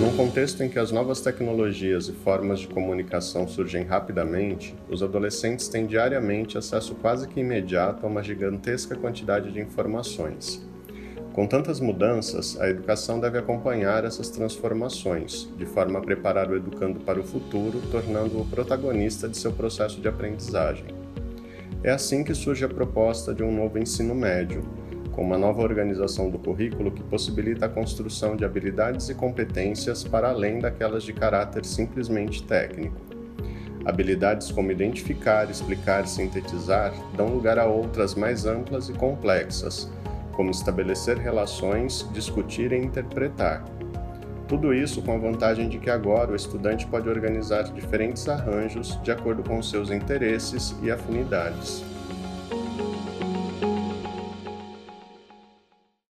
Num contexto em que as novas tecnologias e formas de comunicação surgem rapidamente, os adolescentes têm diariamente acesso quase que imediato a uma gigantesca quantidade de informações. Com tantas mudanças, a educação deve acompanhar essas transformações, de forma a preparar o educando para o futuro, tornando-o protagonista de seu processo de aprendizagem. É assim que surge a proposta de um novo ensino médio, com uma nova organização do currículo que possibilita a construção de habilidades e competências para além daquelas de caráter simplesmente técnico. Habilidades como identificar, explicar sintetizar dão lugar a outras mais amplas e complexas, como estabelecer relações, discutir e interpretar. Tudo isso com a vantagem de que agora o estudante pode organizar diferentes arranjos de acordo com seus interesses e afinidades.